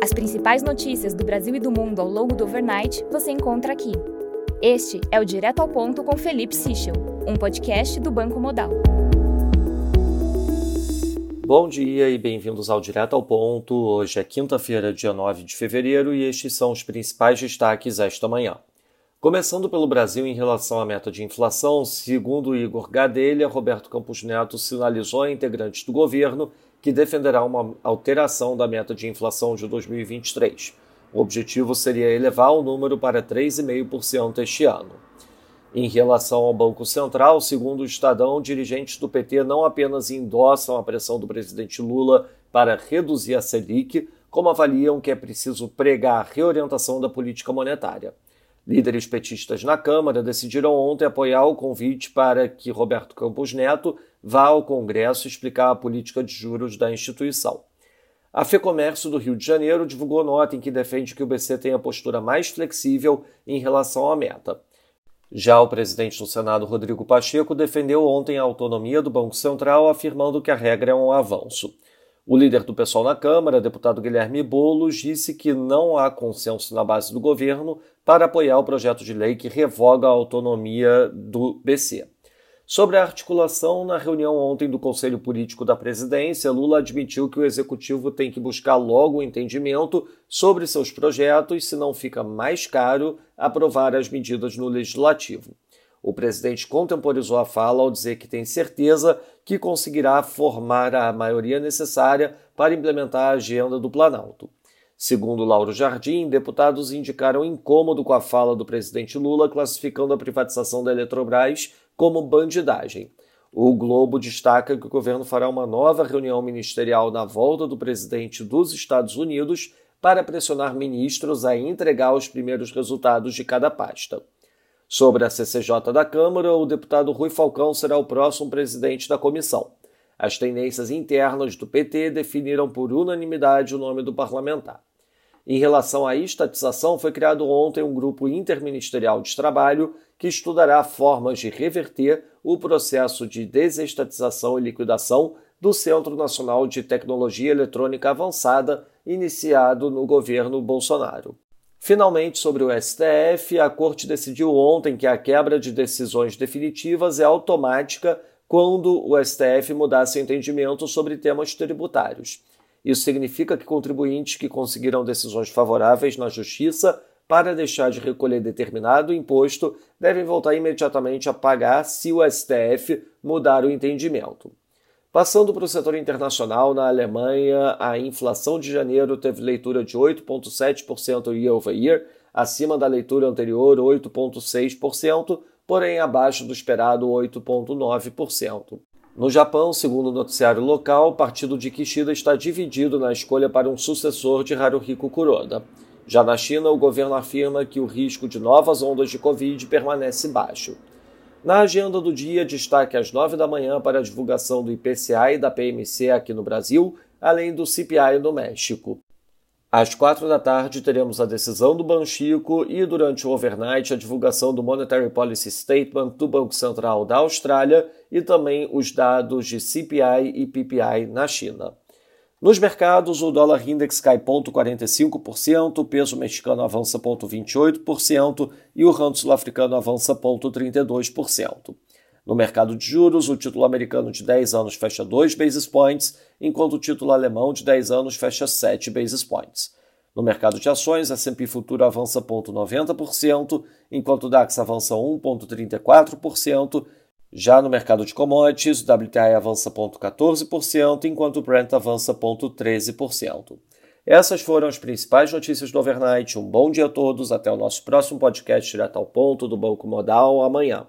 As principais notícias do Brasil e do mundo ao longo do overnight você encontra aqui. Este é o Direto ao Ponto com Felipe Sichel, um podcast do Banco Modal. Bom dia e bem-vindos ao Direto ao Ponto. Hoje é quinta-feira, dia 9 de fevereiro, e estes são os principais destaques esta manhã. Começando pelo Brasil em relação à meta de inflação, segundo Igor Gadelha, Roberto Campos Neto sinalizou a integrantes do governo que defenderá uma alteração da meta de inflação de 2023. O objetivo seria elevar o número para 3,5% este ano. Em relação ao Banco Central, segundo o Estadão, dirigentes do PT não apenas endossam a pressão do presidente Lula para reduzir a Selic, como avaliam que é preciso pregar a reorientação da política monetária. Líderes petistas na Câmara decidiram ontem apoiar o convite para que Roberto Campos Neto vá ao Congresso explicar a política de juros da instituição. A FEComércio do Rio de Janeiro divulgou nota em que defende que o BC tenha postura mais flexível em relação à meta. Já o presidente do Senado, Rodrigo Pacheco, defendeu ontem a autonomia do Banco Central, afirmando que a regra é um avanço. O líder do pessoal na Câmara, deputado Guilherme Boulos, disse que não há consenso na base do governo para apoiar o projeto de lei que revoga a autonomia do BC. Sobre a articulação, na reunião ontem do Conselho Político da Presidência, Lula admitiu que o executivo tem que buscar logo o entendimento sobre seus projetos, se não fica mais caro aprovar as medidas no legislativo. O presidente contemporizou a fala ao dizer que tem certeza que conseguirá formar a maioria necessária para implementar a agenda do Planalto. Segundo Lauro Jardim, deputados indicaram incômodo com a fala do presidente Lula, classificando a privatização da Eletrobras como bandidagem. O Globo destaca que o governo fará uma nova reunião ministerial na volta do presidente dos Estados Unidos para pressionar ministros a entregar os primeiros resultados de cada pasta. Sobre a CCJ da Câmara, o deputado Rui Falcão será o próximo presidente da comissão. As tendências internas do PT definiram por unanimidade o nome do parlamentar. Em relação à estatização, foi criado ontem um grupo interministerial de trabalho que estudará formas de reverter o processo de desestatização e liquidação do Centro Nacional de Tecnologia Eletrônica Avançada, iniciado no governo Bolsonaro. Finalmente, sobre o STF, a Corte decidiu ontem que a quebra de decisões definitivas é automática quando o STF mudar seu entendimento sobre temas tributários. Isso significa que contribuintes que conseguiram decisões favoráveis na Justiça para deixar de recolher determinado imposto devem voltar imediatamente a pagar se o STF mudar o entendimento. Passando para o setor internacional, na Alemanha, a inflação de janeiro teve leitura de 8,7% year over year, acima da leitura anterior, 8,6%, porém abaixo do esperado 8,9%. No Japão, segundo o noticiário local, o partido de Kishida está dividido na escolha para um sucessor de Haruhiko Kuroda. Já na China, o governo afirma que o risco de novas ondas de Covid permanece baixo. Na agenda do dia, destaque às 9 da manhã para a divulgação do IPCA e da PMC aqui no Brasil, além do CPI no México. Às 4 da tarde, teremos a decisão do Banxico e, durante o overnight, a divulgação do Monetary Policy Statement do Banco Central da Austrália e também os dados de CPI e PPI na China. Nos mercados, o dólar index cai 0,45%, o peso mexicano avança 0,28% e o rand sul-africano avança 0,32%. No mercado de juros, o título americano de 10 anos fecha 2 basis points, enquanto o título alemão de 10 anos fecha 7 basis points. No mercado de ações, a S&P Futuro avança 0,90%, enquanto o DAX avança 1,34% já no mercado de commodities, o WTI avança 0,14%, enquanto o Brent avança 0,13%. Essas foram as principais notícias do overnight. Um bom dia a todos. Até o nosso próximo podcast direto ao ponto do Banco Modal amanhã.